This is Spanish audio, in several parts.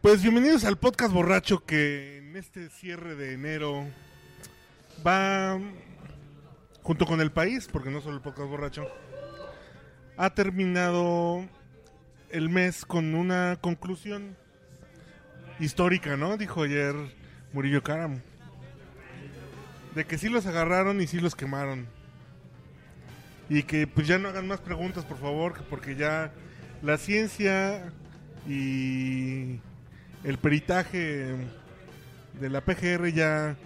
Pues bienvenidos al podcast borracho que en este cierre de enero va junto con el país, porque no solo el podcast borracho, ha terminado el mes con una conclusión histórica, ¿no? Dijo ayer Murillo Karam. De que sí los agarraron y sí los quemaron. Y que pues ya no hagan más preguntas, por favor, porque ya la ciencia y el peritaje de la PGR ya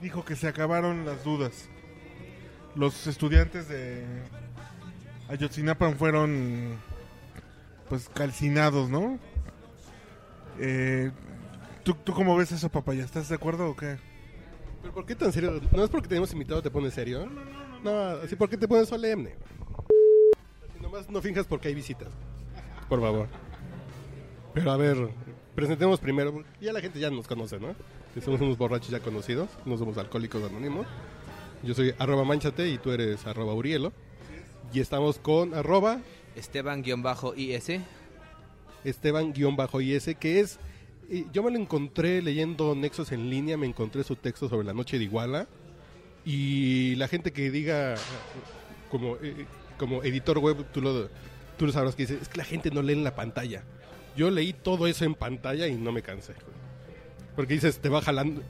dijo que se acabaron las dudas. Los estudiantes de Ayotzinapa fueron pues calcinados, ¿no? Eh, ¿tú, ¿Tú cómo ves eso, papaya? ¿Estás de acuerdo o qué? ¿Pero por qué tan serio? ¿No es porque tenemos invitado te pones serio? No, no, no. así porque te pones solemne. Así nomás no finjas porque hay visitas. Por favor. Pero a ver, presentemos primero. Ya la gente ya nos conoce, ¿no? Que somos unos borrachos ya conocidos. No somos alcohólicos anónimos. Yo soy arroba manchate y tú eres arroba urielo. Y estamos con arroba Esteban-IS. Esteban-IS, que es... Yo me lo encontré leyendo Nexos en línea, me encontré su texto sobre la noche de Iguala. Y la gente que diga, como, eh, como editor web, tú lo, tú lo sabrás que dice, es que la gente no lee en la pantalla. Yo leí todo eso en pantalla y no me cansé. Porque dices, te va jalando.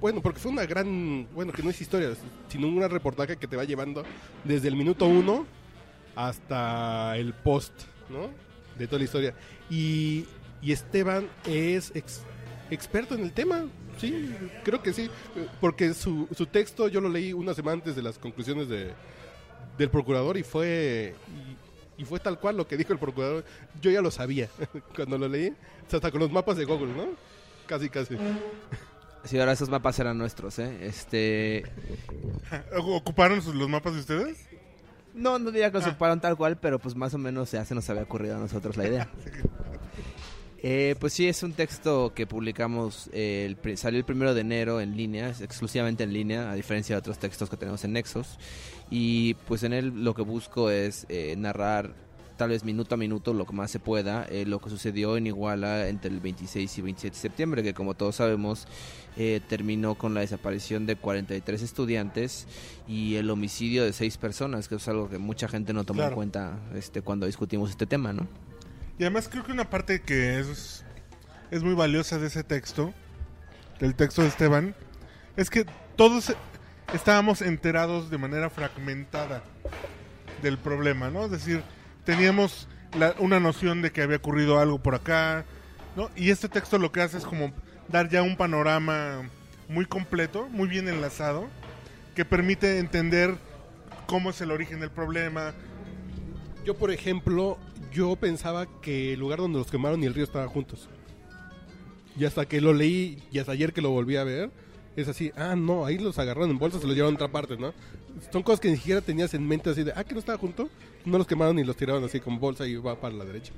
Bueno, porque fue una gran. Bueno, que no es historia, sino un gran reportaje que te va llevando desde el minuto uno hasta el post, ¿no? De toda la historia. Y, y Esteban es ex- experto en el tema. Sí, creo que sí. Porque su, su texto yo lo leí una semana antes de las conclusiones de, del procurador y fue. Y, y fue tal cual lo que dijo el procurador. Yo ya lo sabía cuando lo leí. Hasta con los mapas de Google, ¿no? Casi, casi. Sí, ahora esos mapas eran nuestros, ¿eh? Este... ¿Ocuparon los mapas de ustedes? No, no diría que los ocuparon tal cual, pero pues más o menos ya se nos había ocurrido a nosotros la idea. Eh, pues sí, es un texto que publicamos, eh, el salió el primero de enero en línea, es exclusivamente en línea, a diferencia de otros textos que tenemos en Nexos. Y pues en él lo que busco es eh, narrar tal vez minuto a minuto lo que más se pueda, eh, lo que sucedió en Iguala entre el 26 y 27 de septiembre, que como todos sabemos eh, terminó con la desaparición de 43 estudiantes y el homicidio de seis personas, que es algo que mucha gente no tomó Claro. en cuenta este, cuando discutimos este tema, ¿no? Y además creo que una parte que es, es muy valiosa de ese texto, del texto de Esteban, es que todos estábamos enterados de manera fragmentada del problema, ¿no? Es decir, teníamos la- una noción de que había ocurrido algo por acá, ¿no? Y este texto lo que hace es como dar ya un panorama muy completo, muy bien enlazado, que permite entender cómo es el origen del problema, Yo, por ejemplo, yo pensaba que el lugar donde los quemaron y el río estaban juntos. Y hasta que lo leí, y hasta ayer que lo volví a ver, es así, ah, no, ahí los agarraron en bolsas y los llevaron a otra parte, ¿no? Son cosas que ni siquiera tenías en mente así de, ah, que no estaba junto. No los quemaron y los tiraron así con bolsa y va para la derecha.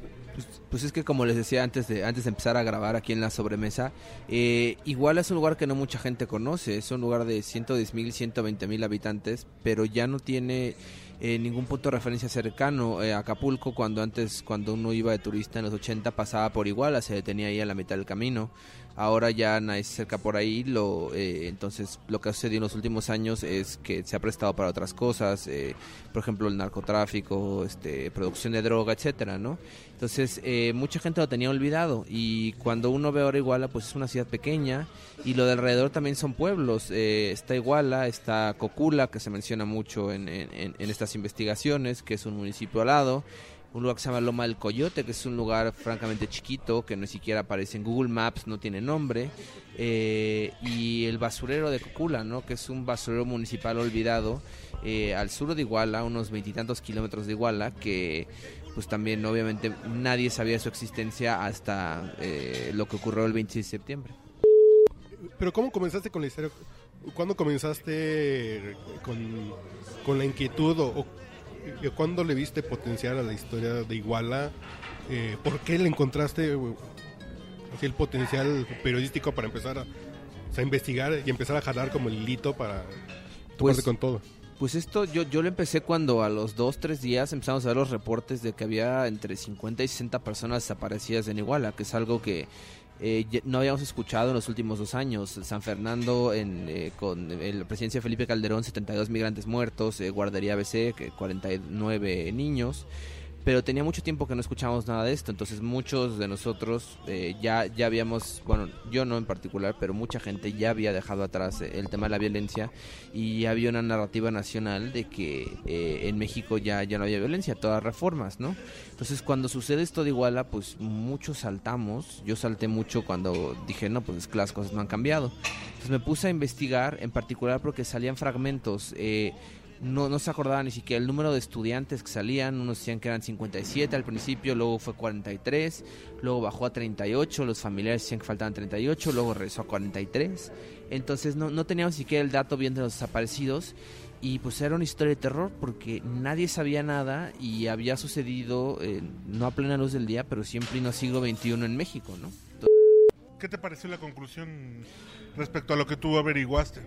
Pues es que como les decía antes de antes de empezar a grabar aquí en la sobremesa, eh, igual es un lugar que no mucha gente conoce, es un lugar de 110 mil, 120 mil habitantes, pero ya no tiene eh, ningún punto de referencia cercano. Eh, Acapulco, cuando antes, cuando uno iba de turista en los 80, pasaba por Iguala, se detenía ahí a la mitad del camino. Ahora ya nadie se acerca por ahí, lo, eh, entonces lo que ha sucedido en los últimos años es que se ha prestado para otras cosas, eh, por ejemplo el narcotráfico, este, producción de droga, etcétera, ¿no? Entonces eh, mucha gente lo tenía olvidado y cuando uno ve ahora Iguala, pues es una ciudad pequeña y lo de alrededor también son pueblos. Eh, está Iguala, está Cocula, que se menciona mucho en, en- en- estas investigaciones, que es un municipio al lado. Un lugar que se llama Loma del Coyote, que es un lugar francamente chiquito, que no siquiera aparece en Google Maps, no tiene nombre. Eh, y el basurero de Cocula, ¿no? que es un basurero municipal olvidado eh, al sur de Iguala, unos veintitantos kilómetros de Iguala, que pues también obviamente nadie sabía su existencia hasta eh, lo que ocurrió el 26 de septiembre. Pero ¿cómo comenzaste con la historia? ¿Cuándo comenzaste con, con la inquietud o, cuándo le viste potencial a la historia de Iguala? Eh, ¿Por qué le encontraste así el potencial periodístico para empezar a, o sea, investigar y empezar a jalar como el hilito para Pues- con todo? Pues esto yo, yo lo empecé cuando a los dos, tres días empezamos a ver los reportes de que había entre 50 y 60 personas desaparecidas en Iguala, que es algo que eh, no habíamos escuchado en los últimos dos años. San Fernando, en, eh, con la presidencia de Felipe Calderón, 72 migrantes muertos, eh, Guardería BC, que 49 niños. Pero tenía mucho tiempo que no escuchábamos nada de esto, entonces muchos de nosotros eh, ya, ya habíamos, bueno, yo no en particular, pero mucha gente ya había dejado atrás el tema de la violencia y había una narrativa nacional de que eh, en México ya, ya no había violencia, todas reformas, ¿no? Entonces cuando sucede esto de Iguala, pues muchos saltamos, yo salté mucho cuando dije, no, pues es que las cosas no han cambiado. Entonces me puse a investigar, en particular porque salían fragmentos, eh, no, no se acordaba ni siquiera el número de estudiantes que salían, unos decían que eran 57 al principio, luego fue 43, luego bajó a 38, los familiares decían que faltaban 38, luego regresó a 43. Entonces no, no teníamos ni siquiera el dato bien de los desaparecidos y pues era una historia de terror porque nadie sabía nada y había sucedido eh, no a plena luz del día, pero siempre en el siglo XXI en México, ¿no? ¿Qué te pareció la conclusión respecto a lo que tú averiguaste?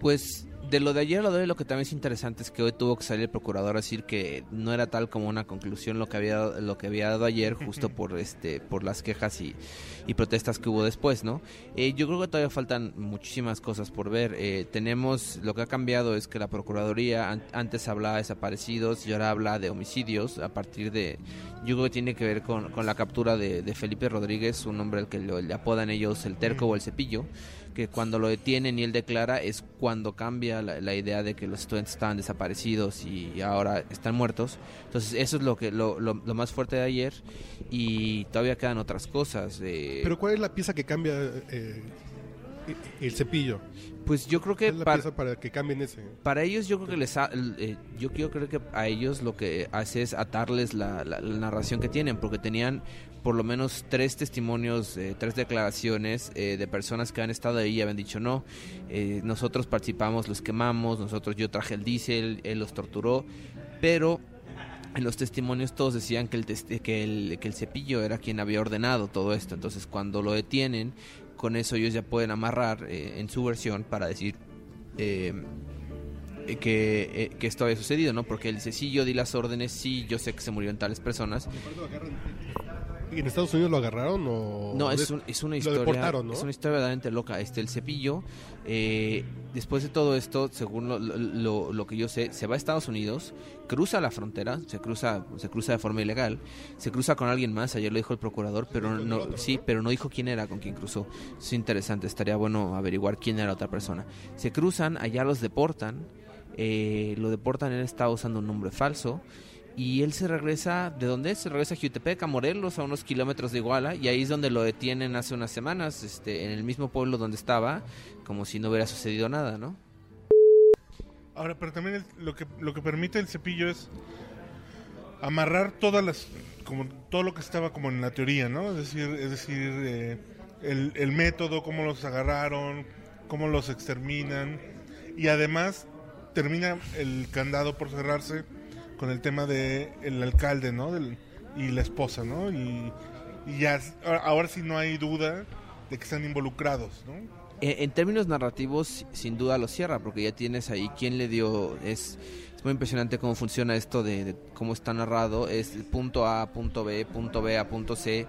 Pues de lo de ayer lo de hoy, lo que también es interesante es que hoy tuvo que salir el procurador a decir que no era tal como una conclusión lo que había lo que había dado ayer justo por este por las quejas y, y protestas que hubo después, ¿no? Eh, yo creo que todavía faltan muchísimas cosas por ver. Eh, tenemos lo que ha cambiado es que la procuraduría an- antes hablaba de desaparecidos y ahora habla de homicidios a partir de yo creo que tiene que ver con, con la captura de, Felipe Rodríguez, un hombre al que lo- le apodan ellos el terco o el cepillo que cuando lo detienen y él declara es cuando cambia la, idea de que los estudiantes estaban desaparecidos y ahora están muertos. Entonces eso es lo que lo- lo más fuerte de ayer y todavía quedan otras cosas. eh, Pero ¿cuál es la pieza que cambia eh, el cepillo? pues yo creo que ¿Cuál es la para, pieza para que cambien ese? para ellos yo creo que les ha- eh, yo quiero creo que a ellos lo que hace es atarles la, la- la narración que tienen porque tenían por lo menos tres testimonios eh, tres declaraciones eh, de personas que han estado ahí y habían dicho no eh, nosotros participamos los quemamos nosotros yo traje el diésel él los torturó pero en los testimonios todos decían que el, que, el, que el cepillo era quien había ordenado todo esto. Entonces cuando lo detienen, con eso ellos ya pueden amarrar eh, en su versión para decir eh, que, eh, que esto había sucedido, ¿no? Porque él dice, sí, yo di las órdenes, sí, yo sé que se murieron tales personas. ¿Y en Estados Unidos lo agarraron o...? No, es, un- es una historia. ¿no? Es una historia verdaderamente loca. Este, el cepillo, eh, después de todo esto, según lo, lo- lo- que yo sé, se va a Estados Unidos, cruza la frontera, se cruza, se cruza de forma ilegal, se cruza con alguien más. Ayer lo dijo el procurador, pero no, sí, pero no dijo quién era con quien cruzó. Es interesante, estaría bueno averiguar quién era la otra persona. Se cruzan, allá los deportan, eh, lo deportan, él estaba usando un nombre falso. Y él se regresa, ¿de dónde? Se regresa a Jutepec, a Morelos, a unos kilómetros de Iguala, y ahí es donde lo detienen hace unas semanas, este, en el mismo pueblo donde estaba, como si no hubiera sucedido nada, ¿no? Ahora, pero también el- lo que lo que permite el cepillo es amarrar todas las como todo lo que estaba como en la teoría, ¿no? Es decir, es decir, eh, el, el método, cómo los agarraron, cómo los exterminan y además termina el candado por cerrarse con el tema de el alcalde, ¿no? Del- y la esposa, ¿no? Y, y ya ahora, sí no hay duda de que están involucrados, ¿no? Eh, en términos narrativos, sin duda lo cierra, porque ya tienes ahí quién le dio. Es, es muy impresionante cómo funciona esto de, de cómo está narrado. Es punto A, punto B, punto B a punto C.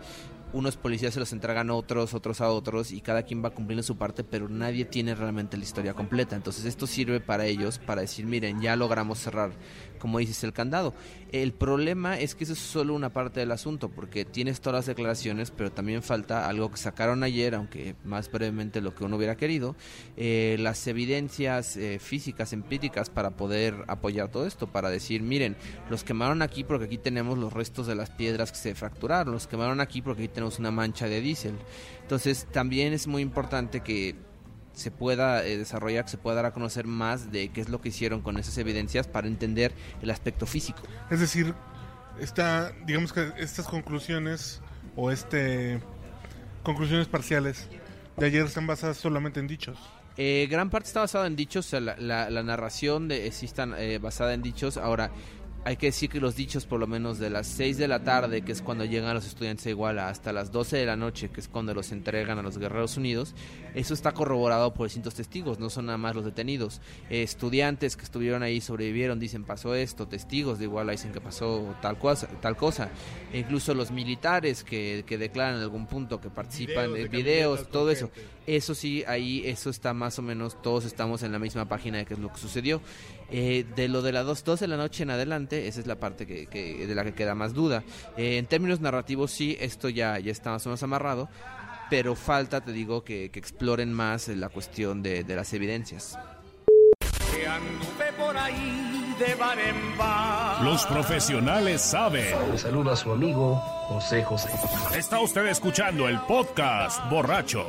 Unos policías se los entregan a otros, otros a otros, y cada quien va cumpliendo su parte, pero nadie tiene realmente la historia completa. Entonces, esto sirve para ellos para decir: miren, ya logramos cerrar, como dices, el candado. El problema es que eso es solo una parte del asunto, porque tienes todas las declaraciones, pero también falta algo que sacaron ayer, aunque más brevemente lo que uno hubiera querido, eh, las evidencias eh, físicas, empíricas, para poder apoyar todo esto, para decir, miren, los quemaron aquí porque aquí tenemos los restos de las piedras que se fracturaron, los quemaron aquí porque aquí tenemos una mancha de diésel. Entonces, también es muy importante que se pueda eh, desarrollar, que se pueda dar a conocer más de qué es lo que hicieron con esas evidencias para entender el aspecto físico. Es decir, esta, digamos que estas conclusiones o este conclusiones parciales de ayer están basadas solamente en dichos. Eh, gran parte está basada en dichos, la narración de, sí está eh, basada en dichos. Ahora, hay que decir que los dichos, por lo menos de las 6 de la tarde, que es cuando llegan los estudiantes a Iguala, hasta las 12 de la noche, que es cuando los entregan a los Guerreros Unidos, eso está corroborado por distintos testigos, no son nada más los detenidos. Eh, estudiantes que estuvieron ahí sobrevivieron, dicen pasó esto, testigos de Iguala dicen que pasó tal cosa. Tal cosa. E incluso los militares que, que declaran en algún punto que participan, Videos eh, de videos, todo eso. gente. Eso sí, ahí eso está más o menos, todos estamos en la misma página de qué es lo que sucedió. Eh, de lo de las 2, 2 de la noche en adelante, esa es la parte que, que- de la que queda más duda. Eh, en términos narrativos, sí, esto ya, ya está más o menos amarrado, pero falta, te digo, que, que exploren más eh, la cuestión de, de las evidencias. que anduve por ahí de bar en bar. Los profesionales saben. Le saluda a su amigo José José. Está usted escuchando el podcast borracho.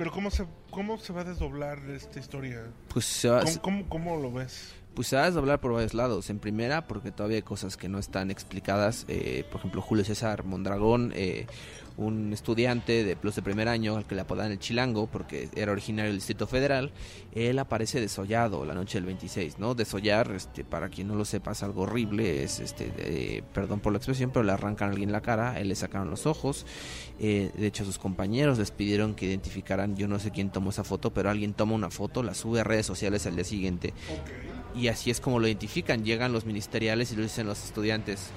Pero ¿cómo se, cómo se va a desdoblar esta historia? Pues se va, ¿Cómo, cómo, cómo lo ves? Pues se va a desdoblar por varios lados. En primera, porque todavía hay cosas que no están explicadas. Eh, por ejemplo, Julio César Mondragón, eh, un estudiante de plus de primer año al que le apodan el Chilango, porque era originario del Distrito Federal, él aparece desollado la noche del 26, ¿no? Desollar, este, para quien no lo sepa, es algo horrible. Es, este, eh, perdón por la expresión, pero le arrancan a alguien la cara, él le sacaron los ojos. Eh, de hecho, sus compañeros les pidieron que identificaran, yo no sé quién tomó esa foto, pero alguien toma una foto, la sube a redes sociales al día siguiente y así es como lo identifican. Llegan los ministeriales y lo dicen los estudiantes.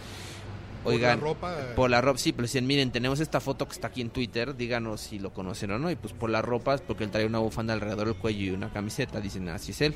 Oigan, Por la ropa, por la ropa, sí, pero dicen, miren, tenemos esta foto que está aquí en Twitter, díganos si lo conocen o no. Y pues por la ropa, es porque él trae una bufanda alrededor del cuello y una camiseta, dicen, así es él.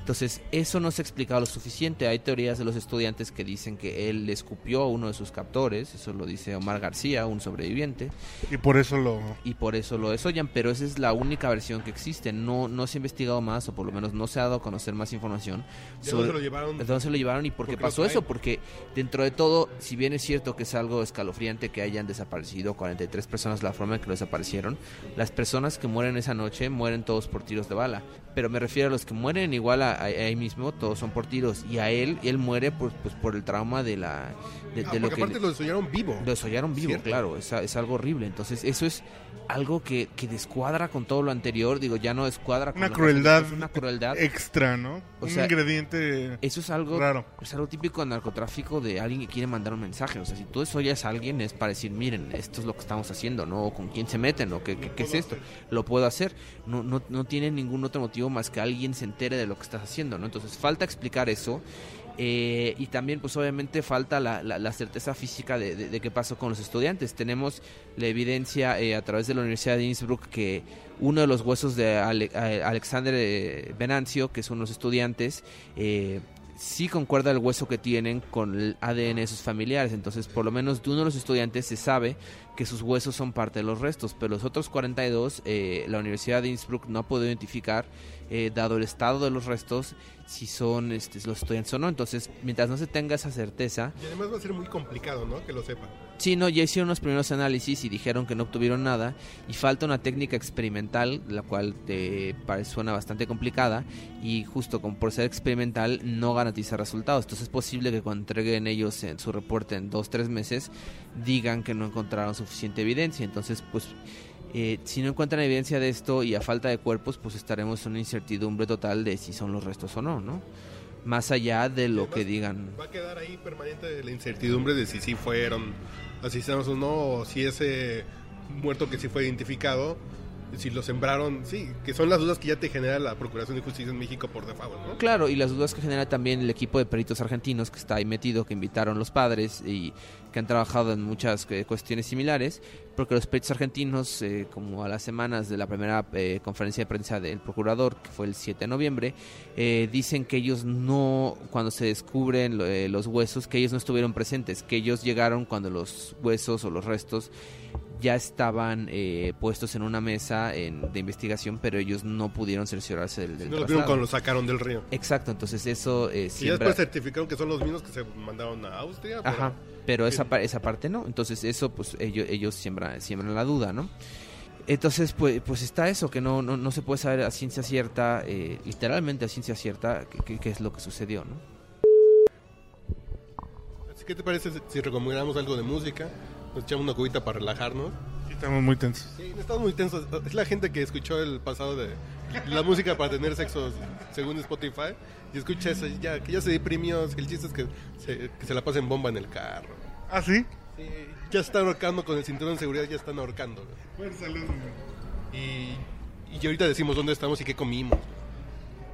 Entonces, eso no se ha explicado lo suficiente. Hay teorías de los estudiantes que dicen que él le escupió a uno de sus captores, eso lo dice Omar García, un sobreviviente Y por eso lo... y por eso lo desollan, pero esa es la única versión que existe. No, no se ha investigado más, o por lo menos no se ha dado a conocer más información ¿De dónde se lo llevaron? ¿De dónde se lo llevaron y por qué ¿Por qué lo pasó eso? Porque dentro de todo, si bien es cierto que es algo escalofriante que hayan desaparecido 43 personas la forma en que lo desaparecieron, las personas que mueren esa noche mueren todos por tiros de bala. Pero me refiero a los que mueren igual a, a- ahí mismo, todos son por tiros. Y a él, él muere por, pues, por el trauma de la... De, Ah, de lo que aparte lo desollaron vivo. lo desollaron vivo, Cierto. claro, es, es algo horrible. Entonces, eso es algo que, que descuadra con todo lo anterior. Digo, ya no descuadra con Una crueldad una crueldad. extra, ¿no? O Un sea, ingrediente Eso es algo raro. es algo típico en narcotráfico de alguien que quiere mandar un mensaje. O sea, si tú desollas a alguien es para decir, miren, esto es lo que estamos haciendo, ¿no? O con quién se meten, o qué, qué- qué es esto. Lo puedo hacer. No, no, no tiene ningún otro motivo más que alguien se entere de lo que estás haciendo, ¿no? Entonces, falta explicar eso. Eh, y también, pues obviamente, falta la, la- certeza física de, de- qué pasó con los estudiantes. Tenemos la evidencia eh, a través de la Universidad de Innsbruck que uno de los huesos de Alexander eh, Venancio, que son los estudiantes, eh, sí concuerda el hueso que tienen con el ADN de sus familiares. Entonces, por lo menos de uno de los estudiantes se sabe que sus huesos son parte de los restos, pero los otros 42, eh, la Universidad de Innsbruck no ha podido identificar, eh, dado el estado de los restos, si son este, los estudiantes o no. Entonces, mientras no se tenga esa certeza, Y además va a ser muy complicado, ¿no? Que lo sepan. Sí, no, ya hicieron los primeros análisis y dijeron que no obtuvieron nada y falta una técnica experimental, la cual te suena bastante complicada y justo como por ser experimental no garantiza resultados. Entonces es posible que cuando entreguen ellos en su reporte en dos, tres meses digan que no encontraron suficiente evidencia. Entonces, pues eh, si no encuentran evidencia de esto y a falta de cuerpos, pues estaremos en una incertidumbre total de si son los restos o no, ¿no? Más allá de lo que digan. Va a quedar ahí permanente la incertidumbre de si sí fueron asesinados o no, o si ese muerto que sí fue identificado, si lo sembraron, sí, que son las dudas que ya te genera la Procuración de Justicia en México por default, ¿no? Claro, y las dudas que genera también el equipo de peritos argentinos que está ahí metido, que invitaron los padres y que han trabajado en muchas eh, cuestiones similares, porque los peritos argentinos, eh, como a las semanas de la primera eh, conferencia de prensa del procurador, que fue el 7 de noviembre, eh, dicen que ellos no, cuando se descubren lo- eh, los huesos, que ellos no estuvieron presentes, que ellos llegaron cuando los huesos o los restos ya estaban eh, puestos en una mesa en- de investigación, pero ellos no pudieron cerciorarse del, del No lo vieron cuando lo sacaron del río. Exacto, entonces eso eh, Y después certificaron que son los mismos que se mandaron a Austria. pero- Ajá, pero esa, esa parte no. Entonces eso, pues ellos, ellos siembran, siembran la duda, ¿no? Entonces, pues, pues está eso, que no, no, no se puede saber a ciencia cierta, eh, literalmente a ciencia cierta, qué- qué qué es lo que sucedió, ¿no? Que te parece si recomendamos algo de música? Nos echamos una cubita para relajarnos. Sí, Estamos muy tensos. Sí, estamos muy tensos. Es la gente que escuchó el pasado de la música para tener sexo según Spotify y escucha eso, ya, que ya se deprimió. El chiste es que se, que se la pasen bomba en el carro. ¿Ah, sí? Sí, ya están ahorcando con el cinturón de seguridad, ya están ahorcando. Buen saludo. Y, y ahorita decimos dónde estamos y qué comimos.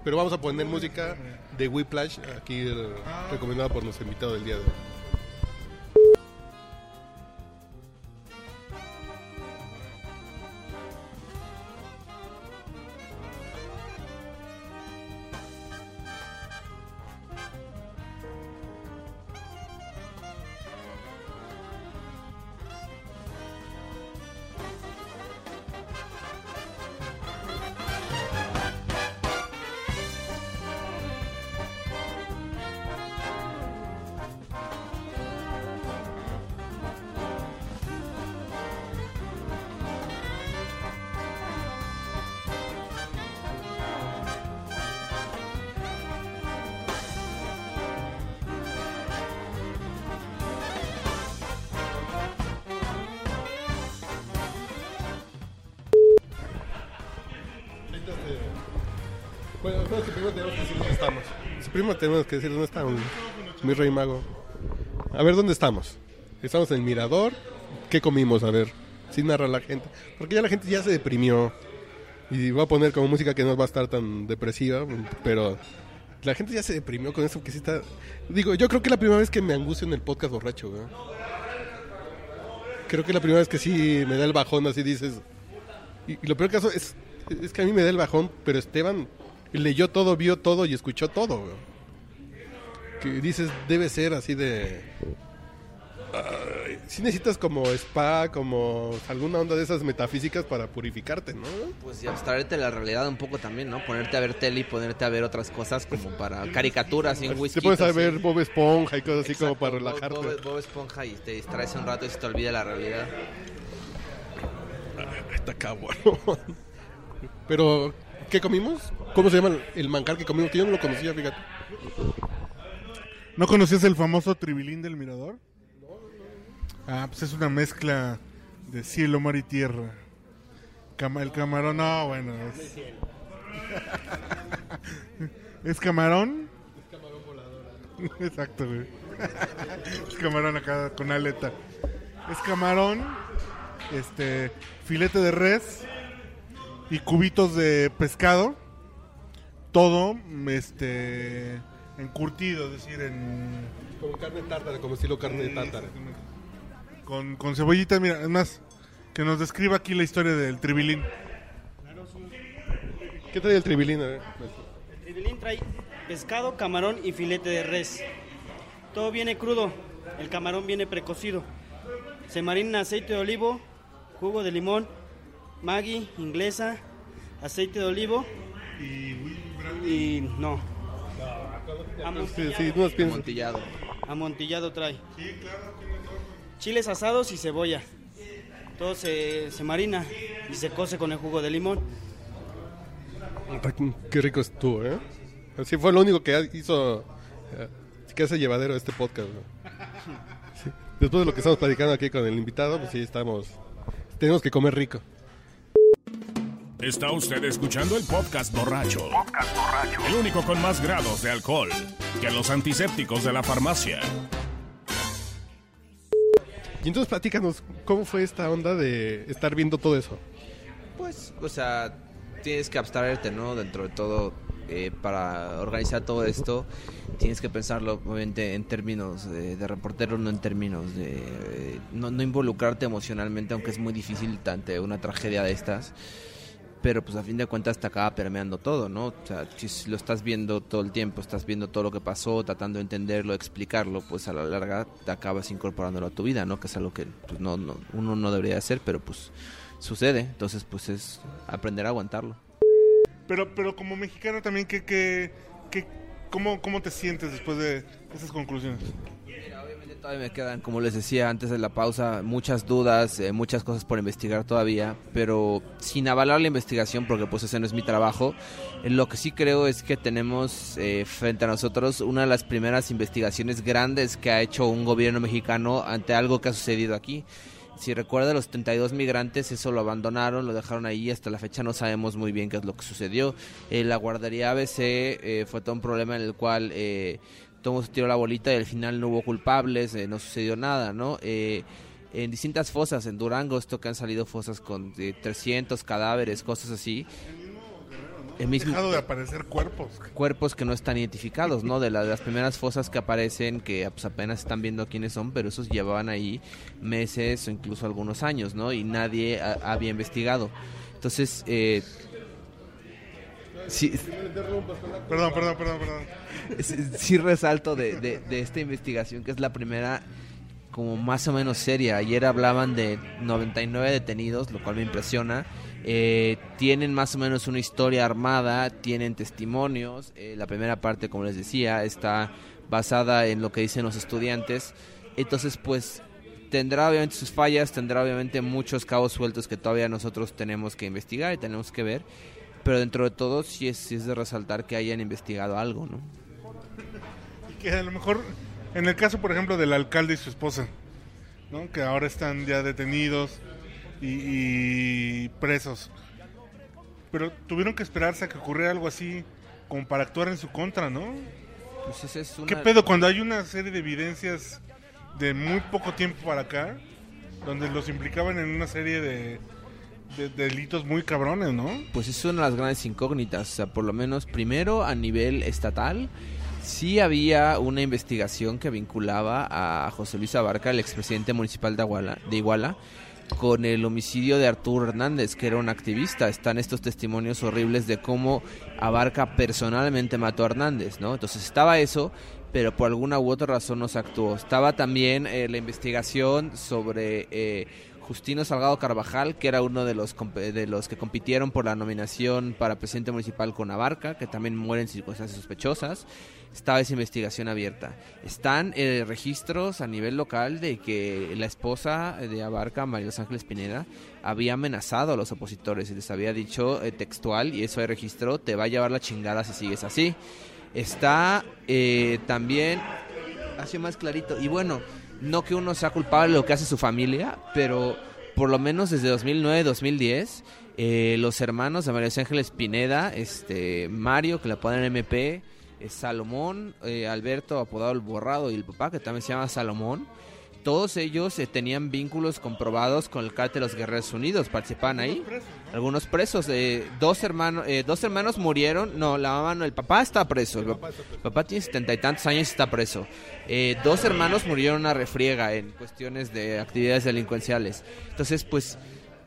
Pero vamos a poner música de Whiplash, aquí eh, recomendada por nuestro invitado del día de hoy. Creo que primero tenemos que decir dónde estamos. Sí, Primero tenemos que decir dónde estamos, mi rey mago. A ver, ¿dónde estamos? Estamos en el Mirador. ¿Qué comimos? A ver, sin narrar la gente. Porque ya la gente ya se deprimió. Y voy a poner como música que no va a estar tan depresiva, pero la gente ya se deprimió con eso que sí está... Digo, yo creo que es la primera vez que me angustio en el podcast borracho. Creo que es la primera vez que sí me da el bajón, así dices... Y, y lo peor caso es, es que a mí me da el bajón, pero Esteban leyó todo, vio todo y escuchó todo, güey. Que dices, debe ser así de... si necesitas como spa, como alguna onda de esas metafísicas para purificarte, ¿no? Pues y abstraerte de la realidad un poco también, ¿no? Ponerte a ver tele y ponerte a ver otras cosas como para caricaturas sin whisky. Te pones a ver Bob Esponja y cosas así como para relajarte. Bob- Bob Esponja y te distraes un rato y se te olvida la realidad. Está cabrón. Pero, ¿qué comimos? ¿Cómo se llama el- manjar que comimos? Que yo no lo conocía, fíjate. ¿No conocías el famoso tribilín del mirador? Ah, pues es una mezcla de cielo, mar y tierra. El camarón, no, bueno. Es, ¿Es camarón. Es camarón volador. Exacto, güey. es camarón acá con aleta. Es camarón, este, filete de res y cubitos de pescado. Todo, este, encurtido, es decir, en Como carne tártara, como estilo carne tártara. con, con cebollita, mira, es más, que nos describa aquí la historia del tribilín. ¿Qué trae el tribilín? A ver. El tribilín trae pescado, camarón y filete de res. Todo viene crudo, el camarón viene precocido. Se marina en aceite de olivo, jugo de limón, Maggi, inglesa, aceite de olivo y no. Sí, sí, no. Amontillado. Amontillado trae. Chiles asados y cebolla. Todo se, se marina y se cose con el jugo de limón. Qué rico estuvo, ¿eh? Así fue lo único que hizo eh, que hace llevadero este podcast. ¿no? Sí. Después de lo que estamos platicando aquí con el invitado, pues sí, estamos. Tenemos que comer rico. Está usted escuchando el podcast borracho. El único con más grados de alcohol que los antisépticos de la farmacia. Y entonces platícanos, ¿cómo fue esta onda de estar viendo todo eso? Pues, o sea, tienes que abstraerte, ¿no? Dentro de todo, eh, para organizar todo esto, tienes que pensarlo, obviamente, en términos de, de reportero, no en términos de... eh, no, no involucrarte emocionalmente, aunque es muy difícil ante una tragedia de estas. Pero pues a fin de cuentas te acaba permeando todo, ¿no? O sea, si lo estás viendo todo el tiempo, estás viendo todo lo que pasó, tratando de entenderlo, explicarlo, pues a la larga te acabas incorporándolo a tu vida, ¿no? Que es algo que pues, no, no, uno no debería hacer, pero pues sucede. Entonces, pues es aprender a aguantarlo. Pero, pero como mexicano también, ¿qué, qué, qué, cómo, ¿cómo te sientes después de esas conclusiones? Todavía me quedan, como les decía antes de la pausa, muchas dudas, eh, muchas cosas por investigar todavía, pero sin avalar la investigación, porque pues ese no es mi trabajo. Lo que sí creo es que tenemos eh, frente a nosotros una de las primeras investigaciones grandes que ha hecho un gobierno mexicano ante algo que ha sucedido aquí. si recuerda los 32 migrantes, eso lo abandonaron, lo dejaron ahí, hasta la fecha no sabemos muy bien qué es lo que sucedió. Eh, la guardería ABC eh, fue todo un problema en el cual todo se tiró la bolita y al final no hubo culpables, eh, no sucedió nada, ¿no? Eh, en distintas fosas, en Durango, esto que han salido fosas con eh, 300 cadáveres, cosas así. El mismo, Dejado de aparecer cuerpos. cuerpos que no están identificados, ¿no? De, la- de las primeras fosas que aparecen, que pues, apenas están viendo quiénes son, pero esos llevaban ahí meses o incluso algunos años, ¿no? Y nadie ha- había investigado. Entonces, eh, sí, Perdón, perdón, perdón, perdón. sí, sí resalto de, de- de esta investigación, que es la primera como más o menos seria. Ayer hablaban de 99 detenidos, lo cual me impresiona. Eh, tienen más o menos una historia armada, tienen testimonios. Eh, la primera parte, como les decía, está basada en lo que dicen los estudiantes. Entonces, pues tendrá obviamente sus fallas, tendrá obviamente muchos cabos sueltos que todavía nosotros tenemos que investigar y tenemos que ver. Pero dentro de todo, sí es, sí es de resaltar que hayan investigado algo, ¿no? Y que a lo mejor, en el caso, por ejemplo, del alcalde y su esposa, ¿no? que ahora están ya detenidos y, y presos. Pero tuvieron que esperarse a que ocurriera algo así como para actuar en su contra, ¿no? Pues esa es una- ¿Qué pedo cuando hay una serie de evidencias de muy poco tiempo para acá, donde los implicaban en una serie de, de delitos muy cabrones, ¿no? Pues es una de las grandes incógnitas. O sea, por lo menos primero a nivel estatal, sí había una investigación que vinculaba a José Luis Abarca, el expresidente municipal de Iguala, de Iguala, con el homicidio de Arturo Hernández, que era un activista. Están estos testimonios horribles de cómo Abarca personalmente mató a Hernández, ¿no? Entonces estaba eso, pero por alguna u otra razón no se actuó. Estaba también eh, la investigación sobre eh, Justino Salgado Carvajal, que era uno de los, de los que compitieron por la nominación para presidente municipal con Abarca, que también muere en circunstancias sospechosas. Estaba esa investigación abierta. Están eh, registros a nivel local de que la esposa de Abarca, María Los Ángeles Pineda, había amenazado a los opositores y les había dicho eh, textual, y eso hay registro, te va a llevar la chingada si sigues así. Está eh, también, así más clarito, y bueno, no que uno sea culpable de lo que hace su familia, pero por lo menos desde 2009-2010, eh, los hermanos de María Ángeles Pineda, este, Mario, que le ponen MP, eh, Salomón, eh, Alberto, apodado el Borrado, y el papá, que también se llama Salomón, todos ellos eh, tenían vínculos comprobados con el cártel de los Guerreros Unidos, participaban ahí. Algunos presos, eh, dos hermanos, eh, dos hermanos murieron, no, la mamá no, el papá está preso, el, papá, tiene setenta y tantos años y está preso. Eh, dos hermanos murieron a refriega en cuestiones de actividades delincuenciales. Entonces, pues,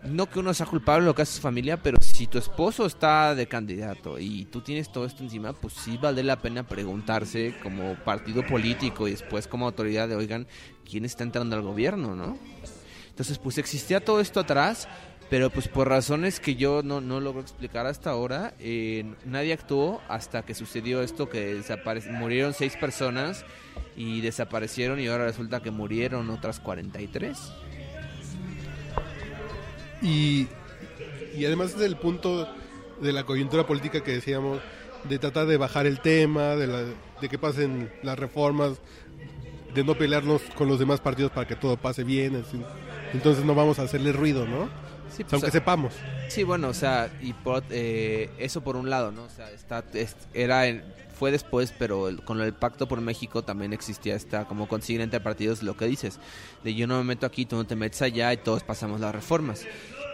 no que uno sea culpable de lo que hace su familia, pero si tu esposo está de candidato y tú tienes todo esto encima, pues sí vale la pena preguntarse como partido político y después como autoridad de, oigan, ¿quién está entrando al gobierno, no? Entonces, pues existía todo esto atrás, pero pues por razones que yo no, no logro explicar hasta ahora, eh, nadie actuó hasta que sucedió esto que murieron seis personas y desaparecieron y ahora resulta que murieron otras 43. Y, y además del punto de la coyuntura política que decíamos, de tratar de bajar el tema, de, la- de que pasen las reformas, de no pelearnos con los demás partidos para que todo pase bien. así. Entonces no vamos a hacerle ruido, ¿no? Sí, pues, Aunque sepamos. Sí, bueno, o sea, y por, eh, eso por un lado, ¿no? O sea, está, es- era en- fue después, pero el- con el Pacto por México también existía esta como consigna entre partidos lo que dices, de yo no me meto aquí, tú no te metes allá y todos pasamos las reformas.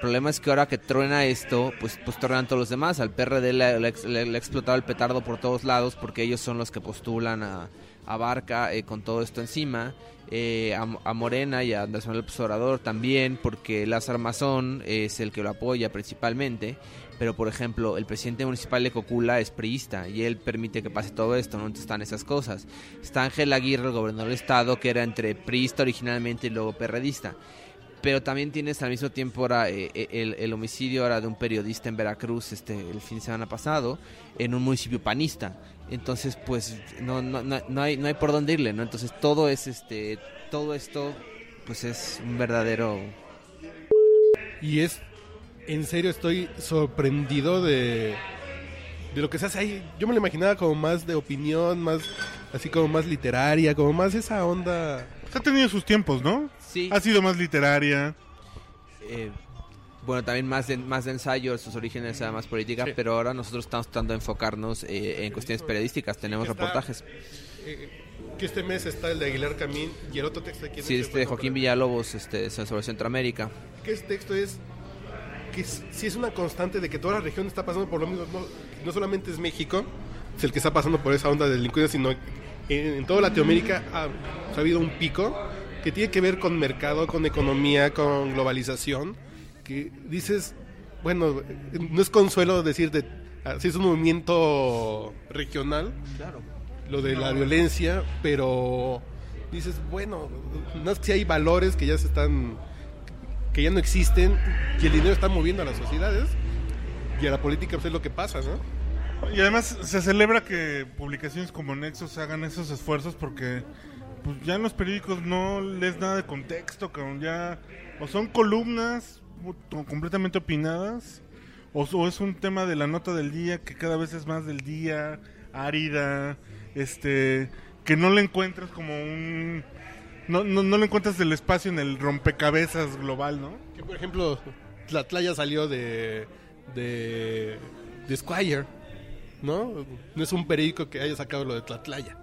Problema es que ahora que truena esto, pues, pues truenan todos los demás. Al PRD le, ha explotado el petardo por todos lados porque ellos son los que postulan a, a Barca eh, con todo esto encima. Eh, a, Morena y a Andrés Manuel Obrador también, porque Lázaro Mazón es el que lo apoya principalmente. Pero, por ejemplo, el presidente municipal de Cocula es priista y él permite que pase todo esto, ¿no? Entonces están esas cosas. Está Ángel Aguirre, el gobernador del estado, que era entre priista originalmente y luego perredista pero también tienes al mismo tiempo ahora eh, eh, el, el homicidio ahora de un periodista en Veracruz este el fin de semana pasado en un municipio panista entonces pues no no, no, no hay no hay por dónde irle no entonces todo es este todo esto pues es un verdadero Y es, en serio, estoy sorprendido de, de lo que se hace ahí. Yo me lo imaginaba como más de opinión, más así como más literaria, como más esa onda. Ha tenido sus tiempos, ¿no? Sí Ha sido más literaria. Eh, bueno, también más de, más de ensayo, sus orígenes eran más política, pero ahora nosotros estamos tratando de enfocarnos eh, en cuestiones periodísticas, tenemos Está- reportajes. Eh, que este mes está el de Aguilar Camín y el otro texto de quién Sí, es, este de Fue Joaquín Villalobos, este, sobre Centroamérica. que ese texto es que s- sí es una constante de que toda la región está pasando por lo mismo. No, no solamente es México, es el que está pasando por esa onda de delincuencia, sino en, en toda Latinoamérica ha, ha habido un pico que tiene que ver con mercado, con economía, con globalización, que dices, bueno, no es consuelo decir de si es un movimiento regional, Claro. lo de la violencia, pero dices, bueno, no es que hay valores que ya se están, que ya no existen, y el dinero está moviendo a las sociedades, y a la política pues es lo que pasa, ¿no? Y además se celebra que publicaciones como Nexos hagan esos esfuerzos porque pues, ya en los periódicos no les nada de contexto, cabrón. Ya o son columnas completamente opinadas o, o es un tema de la nota del día que cada vez es más del día, árida, este, que no le encuentras como un... No, no, no le encuentras el espacio en el rompecabezas global, ¿no? Que por ejemplo, Tlatlaya salió de, de, de Squire, ¿no? No es un periódico que haya sacado lo de Tlatlaya.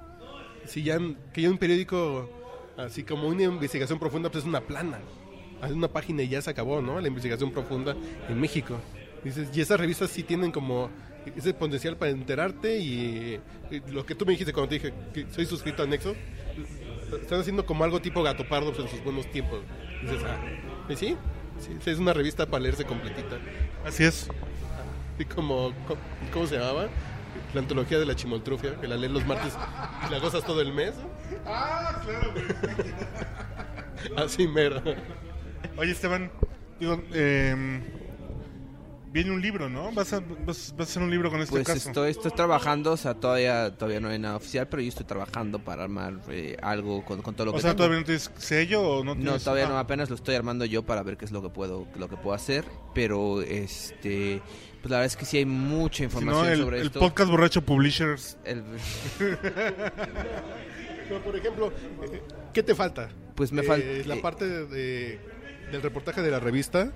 Si ya, que ya un periódico, así como una investigación profunda, pues es una plana. Hay una página y ya se acabó, ¿no? La investigación profunda en México. Dices, y esas revistas sí tienen como ese potencial para enterarte y, y lo que tú me dijiste cuando te dije que soy suscrito a Nexo, están haciendo como algo tipo Gato Pardo pues, en sus buenos tiempos. Dices, ah, ¿y sí? sí, es una revista para leerse completita. Así es. Y como, co- ¿cómo se llamaba? La antología de la chimoltrufia, que la lees los martes y la gozas todo el mes. Ah, claro, Así mero. Oye, Esteban, digo, eh, viene un libro, ¿no? Vas a, vas, vas a hacer un libro con este Pues caso. estoy, estoy trabajando, o sea, todavía, todavía no hay nada oficial, pero yo estoy trabajando para armar eh, algo con, con todo lo O que sea, tengo. ¿todavía no tienes sello o no No, tienes...? todavía no, Ah, apenas lo estoy armando yo para ver qué es lo que puedo, lo que puedo hacer, pero este, pues la verdad es que sí hay mucha si información no, el, sobre el esto. podcast borracho Publishers. El- Pero, por ejemplo, ¿qué te falta? Pues me Eh, falta- La eh, parte de, del reportaje de la revista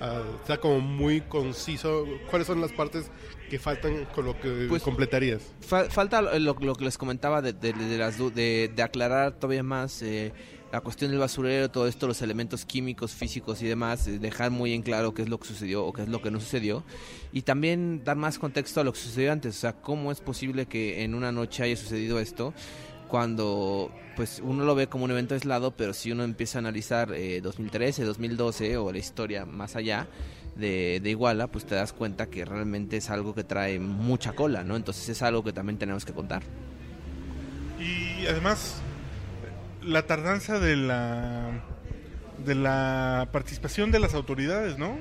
ah, está como muy conciso. ¿Cuáles son las partes que faltan con lo que Pues- completarías? Fa- falta lo, que les comentaba de, de- de las de, de aclarar todavía más eh, la cuestión del basurero, todo esto, los elementos químicos, físicos y demás, eh, dejar muy en claro qué es lo que sucedió o qué es lo que no sucedió y también dar más contexto a lo que sucedió antes, o sea, cómo es posible que en una noche haya sucedido esto cuando pues uno lo ve como un evento aislado, pero si uno empieza a analizar eh, 2013, 2012 o la historia más allá de, de Iguala, pues te das cuenta que realmente es algo que trae mucha cola, ¿no? Entonces es algo que también tenemos que contar. Y además, la tardanza de la de la participación de las autoridades, ¿no?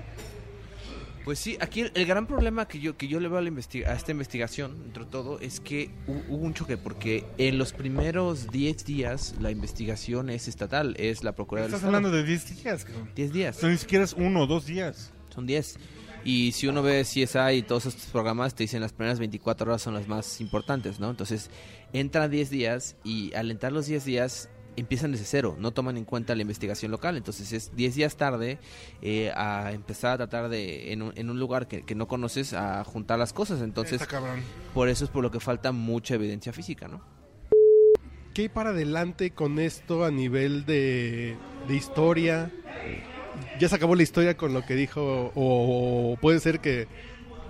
Pues sí, aquí el, el gran problema que yo que yo le veo a, la investiga- a esta investigación, entre todo, es que hu- hubo un choque, porque en los primeros 10 días la investigación es estatal, es la Procuraduría del Estás hablando de 10 días, cabrón. 10 días. O sea, ni siquiera es uno o dos días. Son 10. Y si uno ve CSI y todos estos programas, te dicen las primeras 24 horas son las más importantes, ¿no? Entonces, entran 10 días y al entrar los 10 días empiezan desde cero, no toman en cuenta la investigación local. Entonces, es 10 días tarde eh, a empezar a tratar de, en un, en un lugar que, que no conoces, a juntar las cosas. Entonces, por eso es por lo que falta mucha evidencia física, ¿no? ¿Qué hay para adelante con esto a nivel de, de historia? ¿Ya se acabó la historia con lo que dijo? ¿O, o puede ser que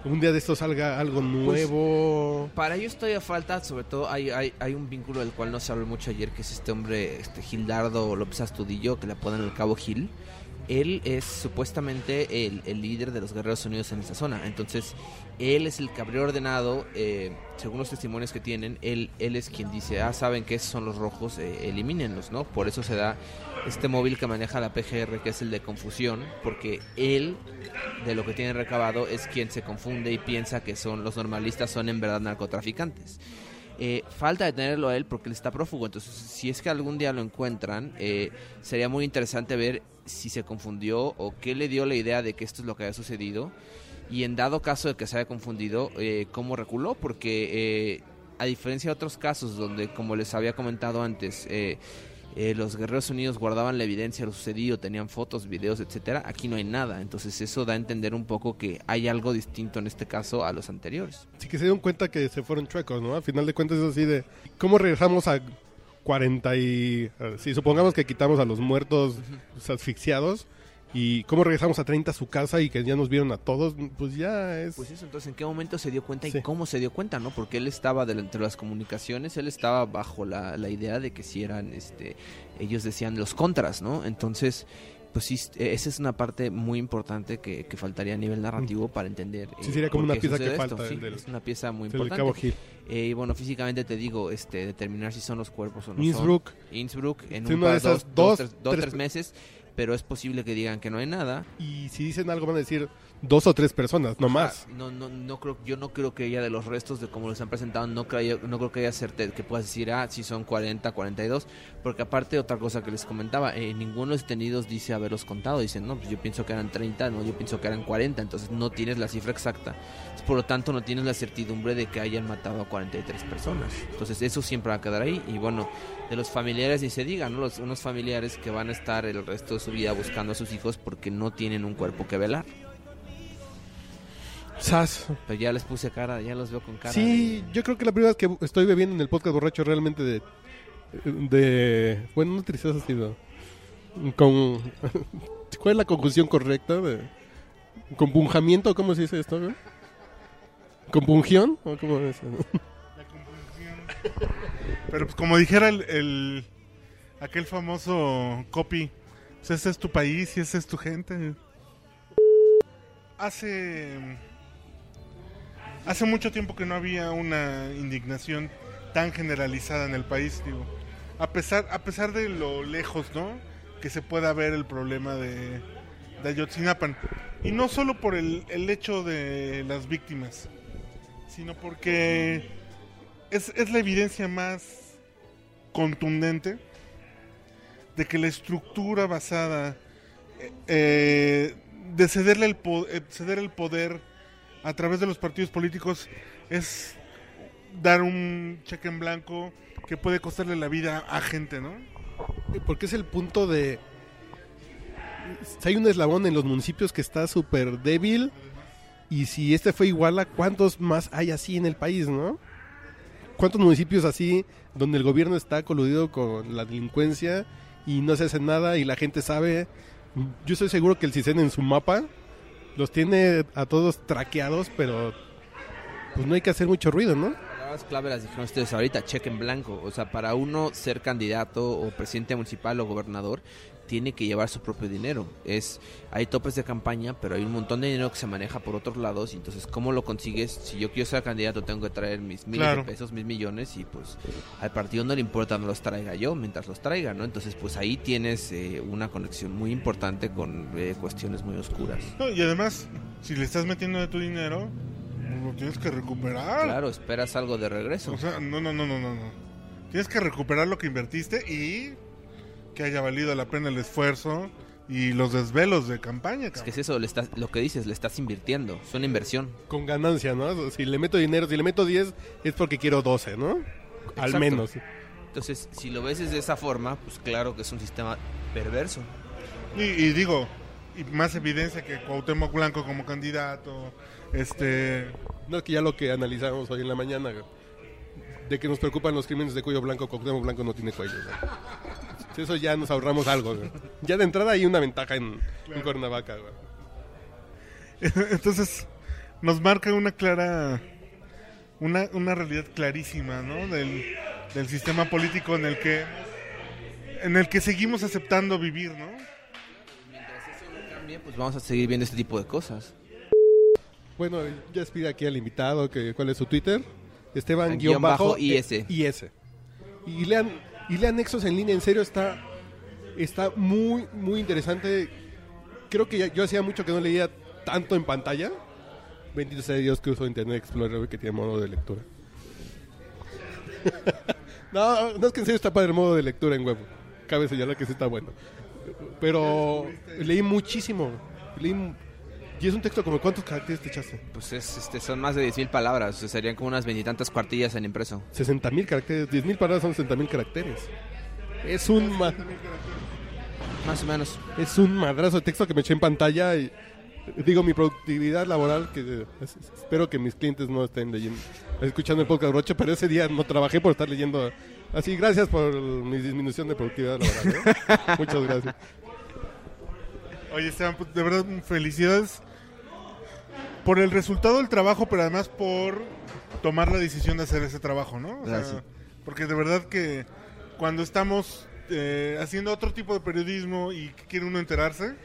un día de esto salga algo nuevo? Para ello estoy a falta, sobre todo hay, hay, hay un vínculo del cual no se habló mucho ayer, que es este hombre, este Gildardo López Astudillo, que le apodan el Cabo Gil. Él es supuestamente el, el líder de los Guerreros Unidos en esta zona. Entonces, él es el que ordenado, eh, según los testimonios que tienen, él, él es quien dice, ah, saben que esos son los rojos, eh, elimínenlos, ¿no? Por eso se da este móvil que maneja la PGR, que es el de confusión, porque él, de lo que tiene recabado, es quien se confunde y piensa que son los normalistas, son en verdad narcotraficantes. Eh, falta detenerlo a él porque él está prófugo, entonces si es que algún día lo encuentran, eh, sería muy interesante ver si se confundió o qué le dio la idea de que esto es lo que había sucedido y en dado caso de que se haya confundido, eh, cómo reculó, porque eh, a diferencia de otros casos donde, como les había comentado antes, eh, los Guerreros Unidos guardaban la evidencia de lo sucedido, tenían fotos, videos, etcétera. Aquí no hay nada, entonces eso da a entender un poco que hay algo distinto en este caso a los anteriores. Sí que se dieron cuenta que se fueron chuecos, ¿no? Al final de cuentas es así de... ¿Cómo regresamos a 40 y... eh, Si supongamos que quitamos a los muertos asfixiados y cómo regresamos a 30 a su casa y que ya nos vieron a todos, pues ya es... Pues eso, entonces, ¿en qué momento se dio cuenta Sí. y cómo se dio cuenta, no? Porque él estaba de- entre las comunicaciones, él estaba bajo la, la idea de que si eran, este, ellos decían los contras, ¿no? Entonces, pues sí, eh, esa es una parte muy importante que, que faltaría a nivel narrativo para entender. Sí, eh, sería como una pieza que falta, sí, el del- es una pieza muy importante. Cabo Gil. Eh, y bueno, físicamente te digo, este, determinar si son los cuerpos o no son. Innsbruck. Innsbruck en Sí, un una de par, esas dos, dos, dos, tres, dos, tres- tres meses, pero es posible que digan que no hay nada. Y si dicen algo van a decir dos o tres personas, no más. No, no, no creo, yo no creo que haya de los restos de cómo los han presentado, no creo, no creo que haya certeza que puedas decir, ah, si son 40, 42, porque aparte otra cosa que les comentaba, eh, ninguno de los detenidos dice haberlos contado, dicen, no, pues yo pienso que eran 30, no, yo pienso que eran 40, entonces no tienes la cifra exacta, por lo tanto no tienes la certidumbre de que hayan matado a 43 personas, entonces eso siempre va a quedar ahí, y bueno, de los familiares ni se diga, ¿no? Los, unos familiares que van a estar el resto de su vida buscando a sus hijos porque no tienen un cuerpo que velar. Sas. Pero ya les puse cara, ya los veo con cara. Sí, yo creo que la primera vez que estoy bebiendo en el podcast borracho realmente de... de bueno, no tristeza ha sido... Con... ¿Cuál es la conjunción correcta? De, ¿Compunjamiento? ¿Cómo se dice esto? ¿Compungión? ¿O cómo es? La compunción. Pero pues como dijera el, el- aquel famoso copy, pues ese es tu país y esa es tu gente. Hace hace mucho tiempo que no había una indignación tan generalizada en el país, digo. A pesar a pesar de lo lejos, ¿no? Que se pueda ver el problema de de Ayotzinapa y no solo por el, el hecho de las víctimas, sino porque es, es la evidencia más contundente de que la estructura basada eh, eh, de cederle el, po- eh, ceder el poder a través de los partidos políticos es dar un cheque en blanco que puede costarle la vida a gente, ¿no? Porque es el punto de... Si hay un eslabón en los municipios que está súper débil y si este fue igual a cuántos más hay así en el país, ¿no? ¿Cuántos municipios así donde el gobierno está coludido con la delincuencia y no se hace nada y la gente sabe? Yo estoy seguro que el CISEN en su mapa los tiene a todos traqueados, pero pues no hay que hacer mucho ruido, ¿no? palabras clave las dijeron ustedes ahorita, cheque en blanco. O sea, para uno ser candidato o presidente municipal o gobernador, tiene que llevar su propio dinero. Es Hay topes de campaña, pero hay un montón de dinero que se maneja por otros lados. Y entonces, ¿cómo lo consigues? Si yo quiero ser candidato, tengo que traer mis miles Claro. de pesos, mis millones. Y pues al partido no le importa no los traiga yo, mientras los traiga, ¿no? Entonces, pues ahí tienes eh, una conexión muy importante con eh, cuestiones muy oscuras. No, y además, si le estás metiendo de tu dinero, pues lo tienes que recuperar. Claro, esperas algo de regreso. O sea, no, no, no, no, no, no. Tienes que recuperar lo que invertiste y que haya valido la pena el esfuerzo y los desvelos de campaña. Es que es eso, le estás, lo que dices, le estás invirtiendo. Es una inversión. Con ganancia, ¿no? Si le meto dinero, si le meto 10 es porque quiero 12, ¿no? Al menos. Entonces, si lo ves de esa forma, pues claro que es un sistema perverso. Y, y digo, y más evidencia que Cuauhtémoc Blanco como candidato, este... No, es que ya lo que analizamos hoy en la mañana, de que nos preocupan los crímenes de cuello blanco, Cuauhtémoc Blanco no tiene cuello. güey. Eso ya nos ahorramos algo. güey. Ya de entrada hay una ventaja en, en Cuernavaca. güey. Entonces, nos marca una clara... Una, una realidad clarísima, ¿no? Del, del sistema político en el que... En el que seguimos aceptando vivir, ¿no? También, pues vamos a seguir viendo este tipo de cosas. Bueno, ya despide aquí al invitado, que, ¿cuál es su Twitter? Esteban Guión bajo eh. IS. Y lean, y lean Nexos en línea, en serio está, está muy, muy interesante. Creo que yo hacía mucho que no leía tanto en pantalla. Bendito sea Dios que uso Internet Explorer que tiene modo de lectura. no, no es que en serio está padre el modo de lectura en web. Cabe señalar que sí está bueno. Pero leí muchísimo. Leí, y es un texto como ¿cuántos caracteres te echaste? Pues es, este, son más de 10.000 palabras, o sea, serían como unas veintitantas cuartillas en impreso. 60 mil caracteres, 10 mil palabras son 60 mil caracteres. Es un, ma- Más o menos. es un madrazo de texto que me eché en pantalla y digo mi productividad laboral que es- es- espero que mis clientes no estén leyendo escuchando el podcast Roche, pero ese día no trabajé por estar leyendo así, gracias por mi disminución de productividad laboral. ¿eh? Muchas gracias. Oye, Esteban, pues, de verdad, felicidades por el resultado del trabajo, pero además por tomar la decisión de hacer ese trabajo, ¿no? O sea, Gracias. porque de verdad que cuando estamos eh, haciendo otro tipo de periodismo y quiere uno enterarse,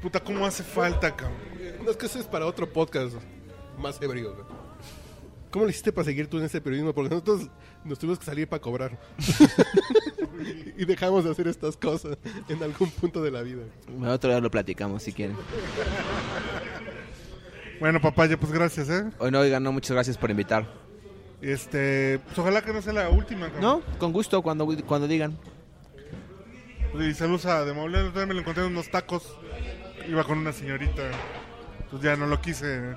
puta, ¿cómo hace falta, cabrón? No es que eso es para otro podcast más ebrio. güey. ¿Cómo le hiciste para seguir tú en este periodismo? Porque nosotros nos tuvimos que salir para cobrar. y dejamos de hacer estas cosas en algún punto de la vida. Otro día lo platicamos si quieren. Bueno, papaya, pues gracias, ¿eh? Hoy no, oigan, no, muchas gracias por invitar. Este, pues ojalá que no sea la última, cabrón. No, con gusto cuando, cuando digan. Y saludos a De también me lo encontré en unos tacos. Iba con una señorita. Pues ya no lo quise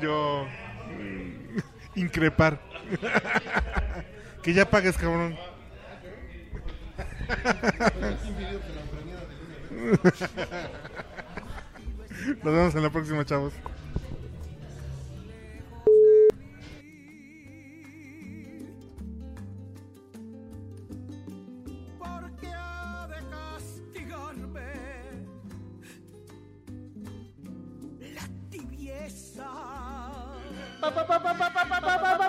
yo mm, increpar. que ya pagues, cabrón. Nos vemos en la próxima, chavos. pa, pa, pa, pa, pa, pa, pa, pa, pa,